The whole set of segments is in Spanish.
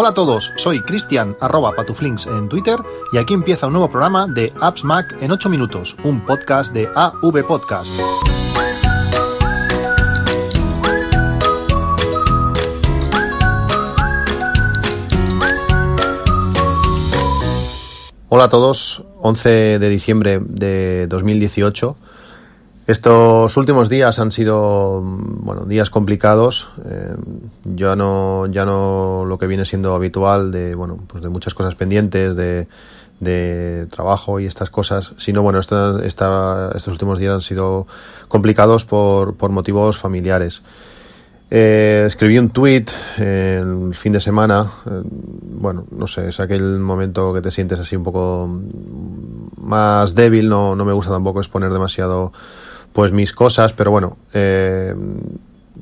Hola a todos, soy Cristian arroba patuflinks en Twitter y aquí empieza un nuevo programa de Apps Mac en 8 minutos, un podcast de AV Podcast. Hola a todos, 11 de diciembre de 2018. Estos últimos días han sido bueno días complicados. Eh, ya no ya no lo que viene siendo habitual de bueno pues de muchas cosas pendientes de, de trabajo y estas cosas, sino bueno esta, estos últimos días han sido complicados por, por motivos familiares. Eh, escribí un tweet el fin de semana. Eh, bueno, no sé, es aquel momento que te sientes así un poco más débil. No, no me gusta tampoco exponer demasiado pues mis cosas, pero bueno, eh,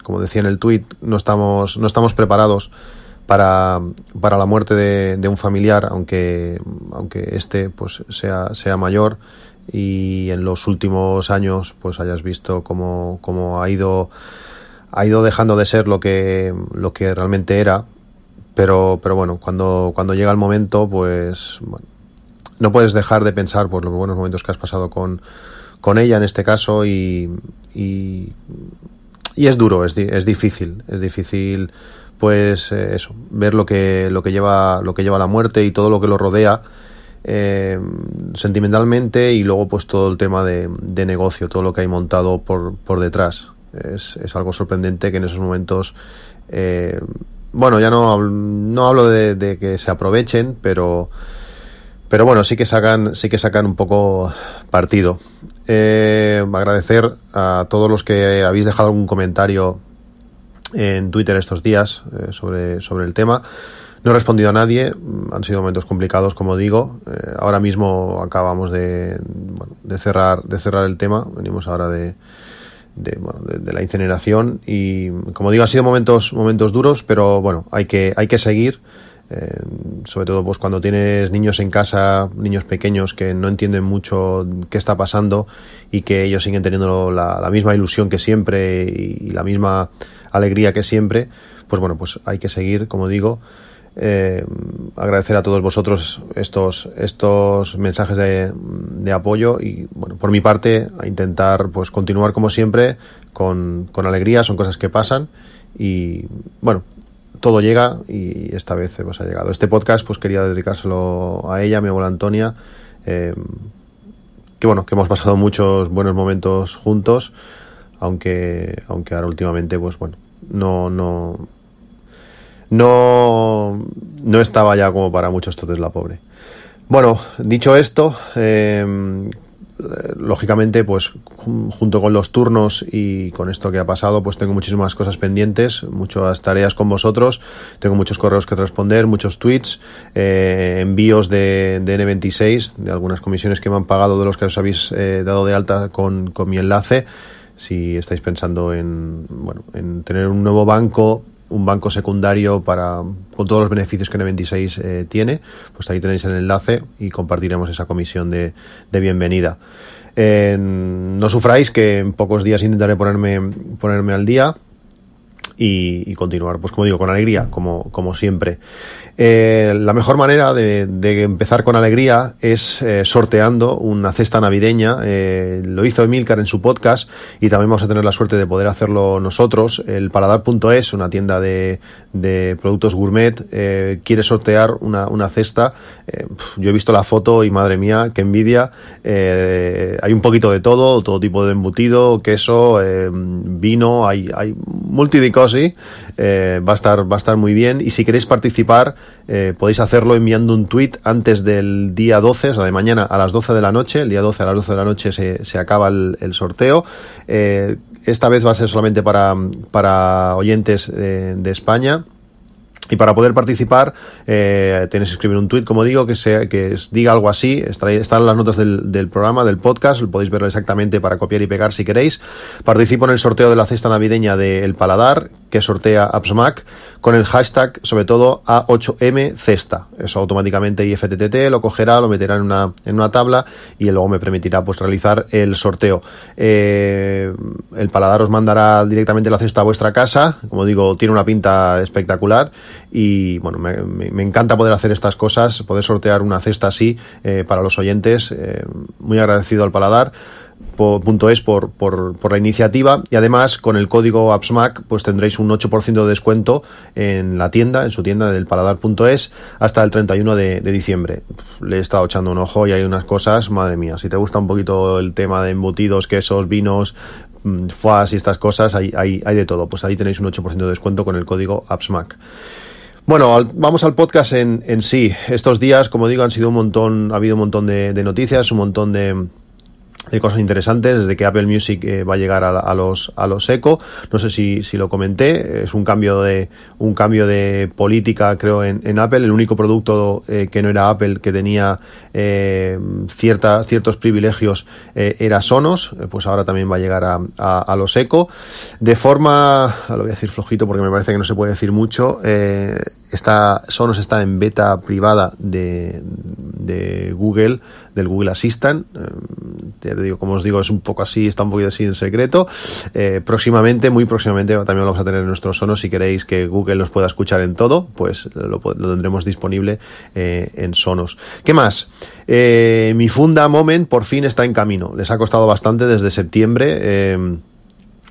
como decía en el tweet, no estamos, no estamos preparados para, para la muerte de, un familiar, aunque, aunque este pues sea, sea mayor. Y en los últimos años pues hayas visto cómo, cómo ha ido ha ido dejando de ser lo que lo que realmente era. Pero pero bueno cuando cuando llega el momento pues no puedes dejar de pensar por los buenos momentos que has pasado con con ella en este caso y, y, es duro, es, es, difícil, es difícil pues eh, eso, ver lo que, lo que lleva, lo que lleva la muerte y todo lo que lo rodea eh, sentimentalmente y luego pues todo el tema de, de negocio, todo lo que hay montado por, por detrás. Es, es, algo sorprendente que en esos momentos eh, bueno, ya no, no hablo de, de, que se aprovechen, pero pero bueno, sí que sacan, sí que sacan un poco partido. Eh, agradecer a todos los que habéis dejado algún comentario en Twitter estos días eh, sobre, sobre el tema. No he respondido a nadie, han sido momentos complicados, como digo. Eh, ahora mismo acabamos de, bueno, de, cerrar, de cerrar el tema, venimos ahora de, de, bueno, de, la incineración y, como digo, han sido momentos, momentos duros, pero bueno, hay que, hay que seguir. Eh, sobre todo pues cuando tienes niños en casa, niños pequeños que no entienden mucho qué está pasando y que ellos siguen teniendo la, la misma ilusión que siempre y, la misma alegría que siempre, pues bueno, pues hay que seguir, como digo, eh, agradecer a todos vosotros estos, estos mensajes de, de, apoyo y bueno, por mi parte a intentar pues continuar como siempre con, con alegría, son cosas que pasan y bueno, todo llega y esta vez pues, ha llegado. Este podcast pues quería dedicárselo a ella, a mi abuela Antonia, eh, que bueno, que hemos pasado muchos buenos momentos juntos, aunque, aunque ahora últimamente pues bueno, no, no, no, no estaba ya como para muchos entonces la pobre. Bueno, dicho esto, eh, lógicamente, pues junto con los turnos y con esto que ha pasado, pues tengo muchísimas cosas pendientes, muchas tareas con vosotros, tengo muchos correos que responder, muchos tweets, eh, envíos de, de, N26, de algunas comisiones que me han pagado de los que os habéis eh, dado de alta con, con mi enlace. Si estáis pensando en, bueno, en tener un nuevo banco un banco secundario para con todos los beneficios que N26 eh, tiene, pues ahí tenéis el enlace y compartiremos esa comisión de, de bienvenida. Eh, no sufráis que en pocos días intentaré ponerme, ponerme al día y, continuar, pues como digo, con alegría, como, como siempre. Eh, la mejor manera de, de, empezar con alegría es eh, sorteando una cesta navideña. Eh, lo hizo Emilcar en su podcast y también vamos a tener la suerte de poder hacerlo nosotros. El paladar.es, una tienda de, de productos gourmet, eh, quiere sortear una, una cesta. Yo he visto la foto y madre mía, qué envidia. Hay un poquito de todo, todo tipo de embutido, queso, vino, hay, hay multidicosi. va, a estar, va a estar muy bien. Y si queréis participar, eh, podéis hacerlo enviando un tweet antes del día 12, o sea, de mañana a las 12 de la noche. El día 12 a las 12 de la noche se, se acaba el, sorteo. Eh, esta vez va a ser solamente para, para oyentes de España. Y para poder participar, eh, tenéis que escribir un tweet, como digo, que sea, que diga algo así. Están las notas del, del, programa, del podcast, lo podéis verlo exactamente para copiar y pegar si queréis. Participo en el sorteo de la cesta navideña de El Paladar, que sortea AppsMac con el hashtag, sobre todo A8M Cesta. Eso automáticamente IFTTT lo cogerá, lo meterá en una, en una tabla y luego me permitirá pues realizar el sorteo. Eh, el paladar os mandará directamente la cesta a vuestra casa. Como digo, tiene una pinta espectacular y bueno, me, encanta poder hacer estas cosas, poder sortear una cesta así eh, para los oyentes. Eh, muy agradecido al paladar por, por, por, la iniciativa y además con el código AppsMac pues tendréis un 8% de descuento en la tienda, en su tienda del paladar.es hasta el 31 de, de, diciembre. Le he estado echando un ojo y hay unas cosas, madre mía, si te gusta un poquito el tema de embutidos, quesos, vinos, mm, foas y estas cosas, hay, hay, hay de todo. Pues ahí tenéis un 8% de descuento con el código AppsMac. Bueno, vamos al podcast en, en sí. Estos días, como digo, han sido un montón, ha habido un montón de noticias, un montón de, hay cosas interesantes desde que Apple Music eh, va a llegar a, los a los Echo. No sé si, si lo comenté es un cambio de un cambio de política creo en, en Apple. El único producto eh, que no era Apple que tenía eh, ciertos privilegios eh, era Sonos pues ahora también va a llegar a, a, a, los Echo. De forma lo voy a decir flojito porque me parece que no se puede decir mucho está Sonos está en beta privada de, Google del Google Assistant digo, como os digo, es un poco así, está un poquito así en secreto. Eh, próximamente, muy próximamente, también vamos a tener en nuestros sonos. Si queréis que Google nos pueda escuchar en todo, pues lo, tendremos disponible eh, en Sonos. ¿Qué más? Eh, mi funda Moment por fin está en camino. Les ha costado bastante desde septiembre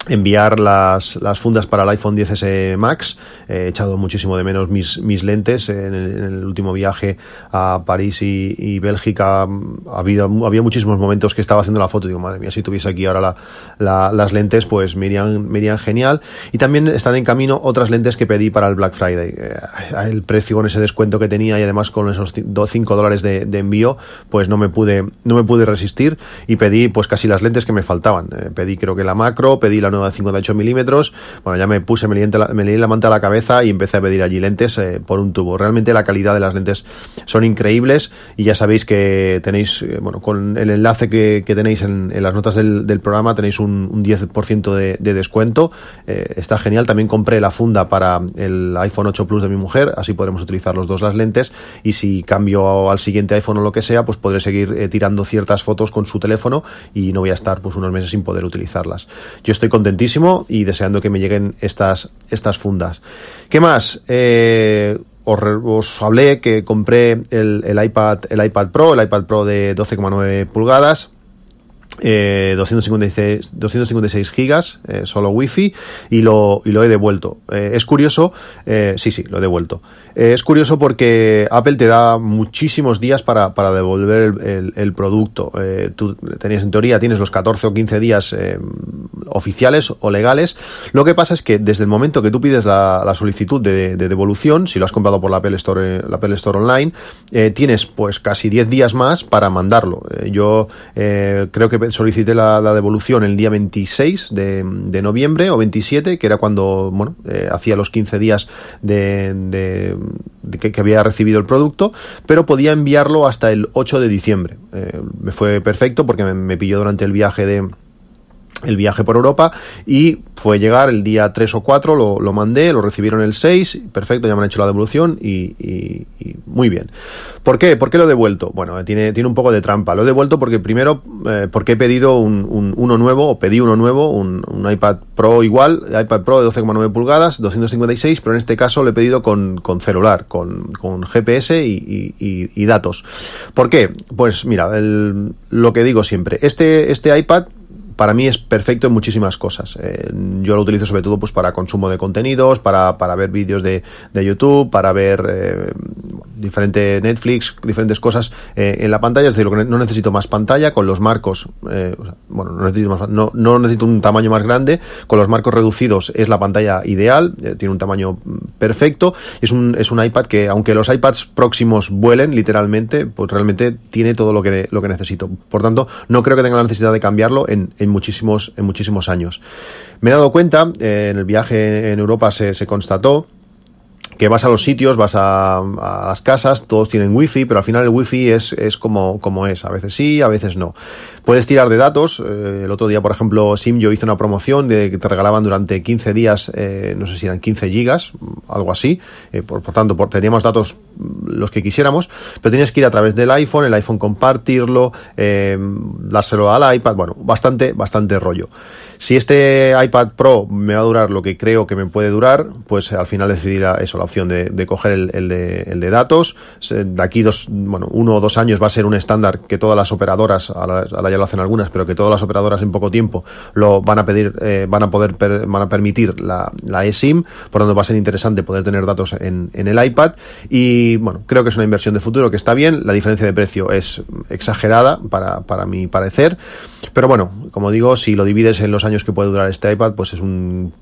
enviar las, las fundas para el iPhone 10S Max. He echado muchísimo de menos mis, mis lentes. En el, último viaje a París y, y Bélgica ha habido, había muchísimos momentos que estaba haciendo la foto digo, madre mía, si tuviese aquí ahora la, la, las lentes, pues me irían, me irían genial. Y también están en camino otras lentes que pedí para el Black Friday. Eh, el precio con ese descuento que tenía y además con esos 5 dólares de, de, envío, pues no me pude, no me pude resistir y pedí pues casi las lentes que me faltaban. Eh, pedí creo que la macro, pedí la nueva de 58 milímetros. Bueno, ya me puse, me leí, la, la manta a la cabeza y empecé a pedir allí lentes eh, por un tubo. Realmente la calidad de las lentes son increíbles y ya sabéis que tenéis, eh, bueno, con el enlace que, tenéis en, las notas del, programa tenéis un, un 10% de, de, descuento. Eh, está genial. También compré la funda para el iPhone 8 Plus de mi mujer, así podremos utilizar los dos las lentes y si cambio al siguiente iPhone o lo que sea, pues podré seguir tirando ciertas fotos con su teléfono y no voy a estar pues unos meses sin poder utilizarlas. Yo estoy contentísimo y deseando que me lleguen estas, estas fundas. ¿Qué más? Eh, os, os, hablé que compré el, el, iPad, el iPad Pro, el iPad Pro de 12,9 pulgadas. Eh, 256, 256 gigas, eh, solo wifi, y lo, y lo he devuelto. Eh, es curioso, sí, sí, lo he devuelto. Es curioso porque Apple te da muchísimos días para, devolver el, producto. Tú tenías, en teoría, tienes los 14 o 15 días oficiales o legales. Lo que pasa es que desde el momento que tú pides la, solicitud de, de, devolución, si lo has comprado por la Apple Store, la Apple Store Online, tienes pues casi 10 días más para mandarlo. Yo creo que solicité la, devolución el día 26 de, noviembre o 27, que era cuando, bueno, hacía los 15 días de, de que, había recibido el producto, pero podía enviarlo hasta el 8 de diciembre. Eh, me fue perfecto porque me pilló durante el viaje de, el viaje por Europa y fue llegar el día 3 o 4, lo, mandé, lo recibieron el 6, perfecto, ya me han hecho la devolución y, muy bien. ¿Por qué? ¿Por qué lo he devuelto? Bueno, tiene, tiene un poco de trampa. Lo he devuelto porque primero, eh, porque he pedido un, un, uno nuevo, o pedí uno nuevo, un, un iPad Pro igual, iPad Pro de 12,9 pulgadas, 256, pero en este caso lo he pedido con, con celular, con, con GPS y, y, datos. ¿Por qué? Pues mira, el, lo que digo siempre, este, este iPad para mí es perfecto en muchísimas cosas. Eh, yo lo utilizo sobre todo pues para consumo de contenidos, para, para ver vídeos de, de YouTube, para ver eh, diferente Netflix, diferentes cosas eh, en la pantalla. Es decir, no necesito más pantalla con los marcos. Eh, bueno, no necesito, más, no, no, necesito un tamaño más grande. Con los marcos reducidos es la pantalla ideal. Tiene un tamaño perfecto. Es un, es un iPad que, aunque los iPads próximos vuelen literalmente, pues realmente tiene todo lo que, lo que necesito. Por tanto, no creo que tenga la necesidad de cambiarlo en, en muchísimos, en muchísimos años. Me he dado cuenta, eh, en el viaje en Europa se, constató que vas a los sitios, vas a, las casas, todos tienen wifi, pero al final el wifi es, es como, como es. A veces sí, a veces no. Puedes tirar de datos. Eh, el otro día, por ejemplo, Simyo hizo una promoción de que te regalaban durante 15 días, eh, no sé si eran 15 gigas, algo así. Eh, por, tanto, teníamos datos mm, los que quisiéramos, pero tenías que ir a través del iPhone, el iPhone compartirlo, dárselo al iPad, bueno, bastante, bastante rollo. Si este iPad Pro me va a durar lo que creo que me puede durar, pues al final decidí eso, la opción de, coger el, de, datos. De aquí dos, bueno, uno o dos años va a ser un estándar que todas las operadoras, ahora, lo hacen algunas, pero que todas las operadoras en poco tiempo lo van a pedir, eh, van a poder, van a permitir la, la eSIM, por lo tanto va a ser interesante poder tener datos en, en el iPad. Y bueno, creo que es una inversión de futuro que está bien, la diferencia de precio es exagerada para, para mi parecer, pero bueno, como digo, si lo divides en los años que puede durar este iPad, pues es un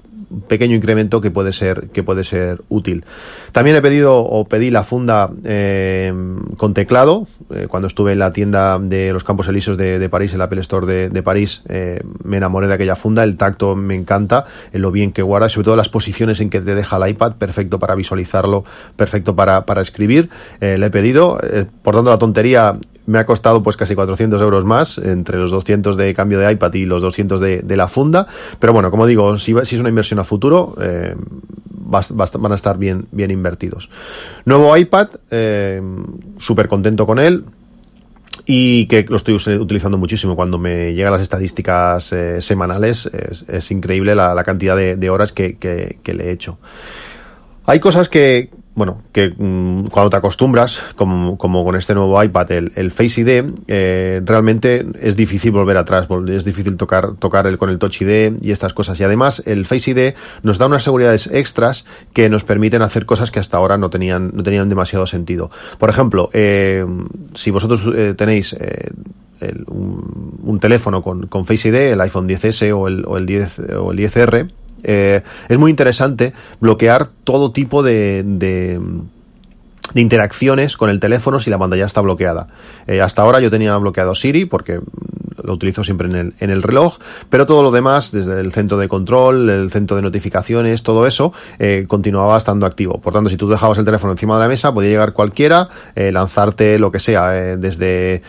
pequeño incremento que puede ser que puede ser útil. También he pedido o pedí la funda eh, con teclado eh, cuando estuve en la tienda de los Campos Elíseos de, de París, el Apple Store de, de París, eh, me enamoré de aquella funda. El tacto me encanta, en lo bien que guarda, sobre todo las posiciones en que te deja el iPad, perfecto para visualizarlo, perfecto para, para escribir. Le he pedido, por tanto la tontería me ha costado pues casi 400 euros más entre los 200 de cambio de iPad y los 200 de, la funda. Pero bueno como digo si, es una inversión a futuro eh, va, va, van a estar bien, bien invertidos. Nuevo iPad eh, súper contento con él y que lo estoy utilizando muchísimo. Cuando me llegan las estadísticas eh, semanales es, increíble la, cantidad de, horas que, que le he hecho. Hay cosas que, bueno, que mmm, cuando te acostumbras, como, como, con este nuevo iPad, el, el Face ID, eh, realmente es difícil volver atrás, es difícil tocar, tocar el, con el Touch ID y estas cosas. Y además, el Face ID nos da unas seguridades extras que nos permiten hacer cosas que hasta ahora no tenían, no tenían demasiado sentido. Por ejemplo, eh, si vosotros eh, tenéis eh, el, un, un, teléfono con, con Face ID, el iPhone 10S o el, o el 10 o el 10R, eh, es muy interesante bloquear todo tipo de, de interacciones con el teléfono si la pantalla está bloqueada. Eh, hasta ahora yo tenía bloqueado Siri porque lo utilizo siempre en el, en el reloj, pero todo lo demás, desde el centro de control, el centro de notificaciones, todo eso, eh, continuaba estando activo. Por tanto, si tú dejabas el teléfono encima de la mesa, podía llegar cualquiera, lanzarte lo que sea, desde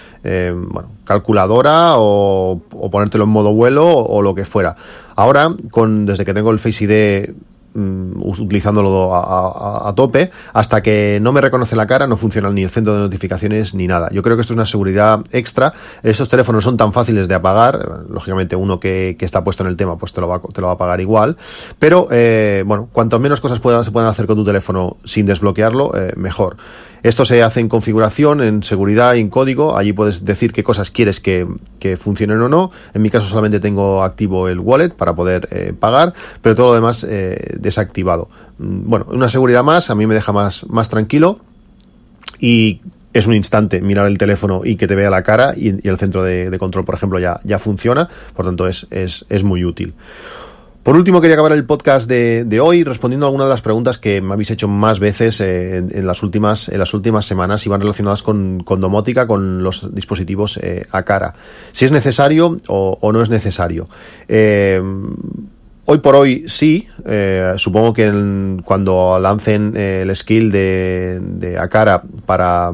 calculadora o, ponértelo en modo vuelo o lo que fuera. Ahora, con, desde que tengo el Face ID Mm, utilizándolo a, tope, hasta que no me reconoce la cara, no funciona ni el centro de notificaciones ni nada. Yo creo que esto es una seguridad extra. Estos teléfonos son tan fáciles de apagar, lógicamente uno que, que está puesto en el tema, pues te lo va, te lo va a apagar igual. Pero, eh, bueno, cuanto menos cosas puedan, se puedan hacer con tu teléfono sin desbloquearlo, eh, mejor. Esto se hace en configuración, en seguridad en código. Allí puedes decir qué cosas quieres que, que funcionen o no. En mi caso solamente tengo activo el wallet para poder eh, pagar, pero todo lo demás eh, desactivado. Mm, bueno, una seguridad más, a mí me deja más, más tranquilo y es un instante mirar el teléfono y que te vea la cara y, y el centro de, de, control, por ejemplo, ya, ya funciona. Por tanto, es, es, es muy útil. Por último, quería acabar el podcast de, hoy respondiendo a algunas de las preguntas que me habéis hecho más veces eh, en, las últimas, en las últimas semanas y van relacionadas con, domótica, con los dispositivos eh, a cara. Si es necesario o, no es necesario. Eh, Hoy por hoy sí, supongo que cuando lancen el skill de, de Akara para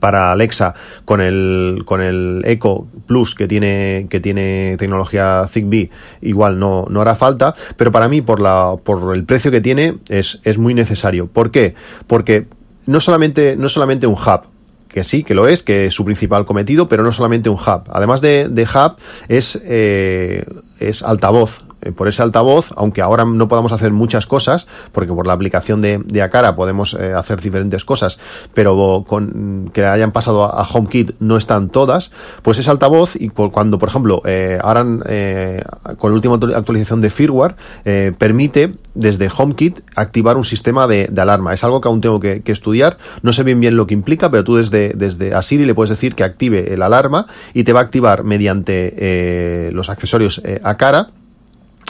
para Alexa con el con el Echo Plus que tiene que tiene tecnología Zigbee igual no, no hará falta pero para mí por la por el precio que tiene es, es muy necesario ¿por qué? porque no solamente no solamente un hub que sí, que lo es, que es su principal cometido, pero no solamente un hub. Además de, de hub, es, eh, es altavoz, por ese altavoz, aunque ahora no podamos hacer muchas cosas, porque por la aplicación de, de Acara podemos eh, hacer diferentes cosas, pero con que hayan pasado a, HomeKit no están todas, pues ese altavoz, y cuando, por ejemplo, eh, ahora eh, con la última actualización de firmware, eh, permite desde HomeKit activar un sistema de, de, alarma. Es algo que aún tengo que, estudiar, no sé bien bien lo que implica, pero tú desde, desde Siri le puedes decir que active el alarma y te va a activar mediante eh, los accesorios a cara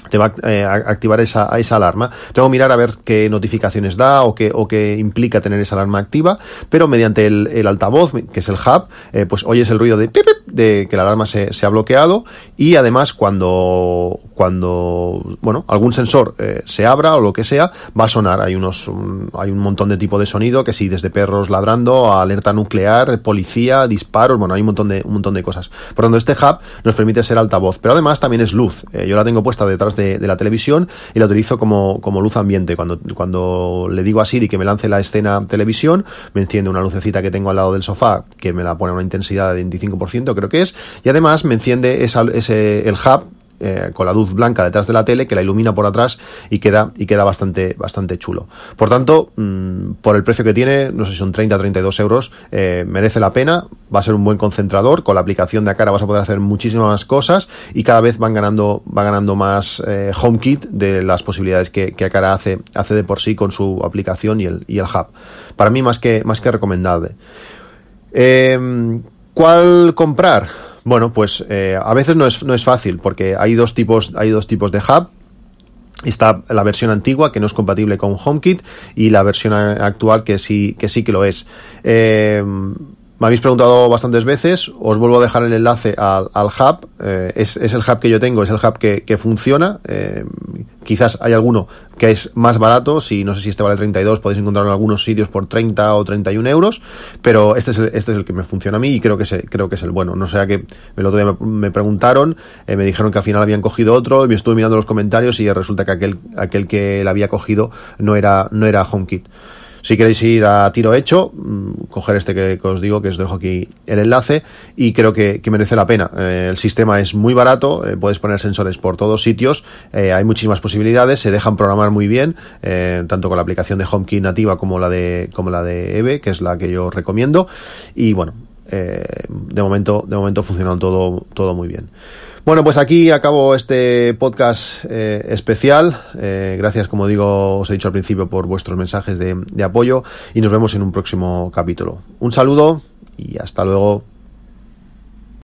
te va eh, a activar esa, esa alarma. Tengo que mirar a ver qué notificaciones da o qué, o qué implica tener esa alarma activa, pero mediante el, altavoz, que es el hub, eh, pues oyes el ruido de pip, de que la alarma se, se, ha bloqueado y además cuando, cuando bueno, algún sensor eh, se abra o lo que sea, va a sonar. Hay unos hay un montón de tipo de sonido que sí, desde perros ladrando a alerta nuclear, policía, disparos, bueno, hay un montón de, un montón de cosas. Por lo tanto, este hub nos permite ser altavoz, pero además también es luz. yo la tengo puesta detrás de, la televisión y la utilizo como, como luz ambiente. Cuando, cuando le digo a Siri que me lance la escena televisión, me enciende una lucecita que tengo al lado del sofá que me la pone a una intensidad de 25%, creo que es, y además me enciende esa, ese, el hub eh, con la luz blanca detrás de la tele que la ilumina por atrás y queda, y queda bastante, bastante chulo. Por tanto, mm, por el precio que tiene, no sé si son 30 32 euros, eh, merece la pena, va a ser un buen concentrador, con la aplicación de Acara vas a poder hacer muchísimas cosas y cada vez van ganando, va ganando más eh, HomeKit de las posibilidades que, que Acara hace, hace de por sí con su aplicación y el, y el hub. Para mí más que, más que recomendable. ¿Cuál comprar? Bueno, pues eh, a veces no es, no es fácil porque hay dos tipos, hay dos tipos de hub. Está la versión antigua que no es compatible con HomeKit y la versión actual que sí que sí que lo es. Eh, me habéis preguntado bastantes veces, os vuelvo a dejar el enlace al, hub, eh, es, el hub que yo tengo, es el hub que, funciona, eh, quizás hay alguno que es más barato, si no sé si este vale 32, podéis encontrarlo en algunos sitios por 30 o 31 euros, pero este es el, este es el que me funciona a mí y creo que, es, creo que es el bueno, no sea que el otro día me, preguntaron, eh, me dijeron que al final habían cogido otro y me estuve mirando los comentarios y resulta que aquel, que la había cogido no era, no era HomeKit. Si queréis ir a tiro hecho, mm, coger este que, os digo, que os dejo aquí el enlace, y creo que, merece la pena. Eh, el sistema es muy barato, eh, puedes poner sensores por todos sitios, eh, hay muchísimas posibilidades, se dejan programar muy bien, tanto con la aplicación de HomeKey nativa como la de, como la de Eve, que es la que yo recomiendo, y bueno, de momento, de momento funcionan todo, todo muy bien. Bueno, pues aquí acabo este podcast eh, especial. Eh, gracias, como digo, os he dicho al principio, por vuestros mensajes de apoyo y nos vemos en un próximo capítulo. Un saludo y hasta luego.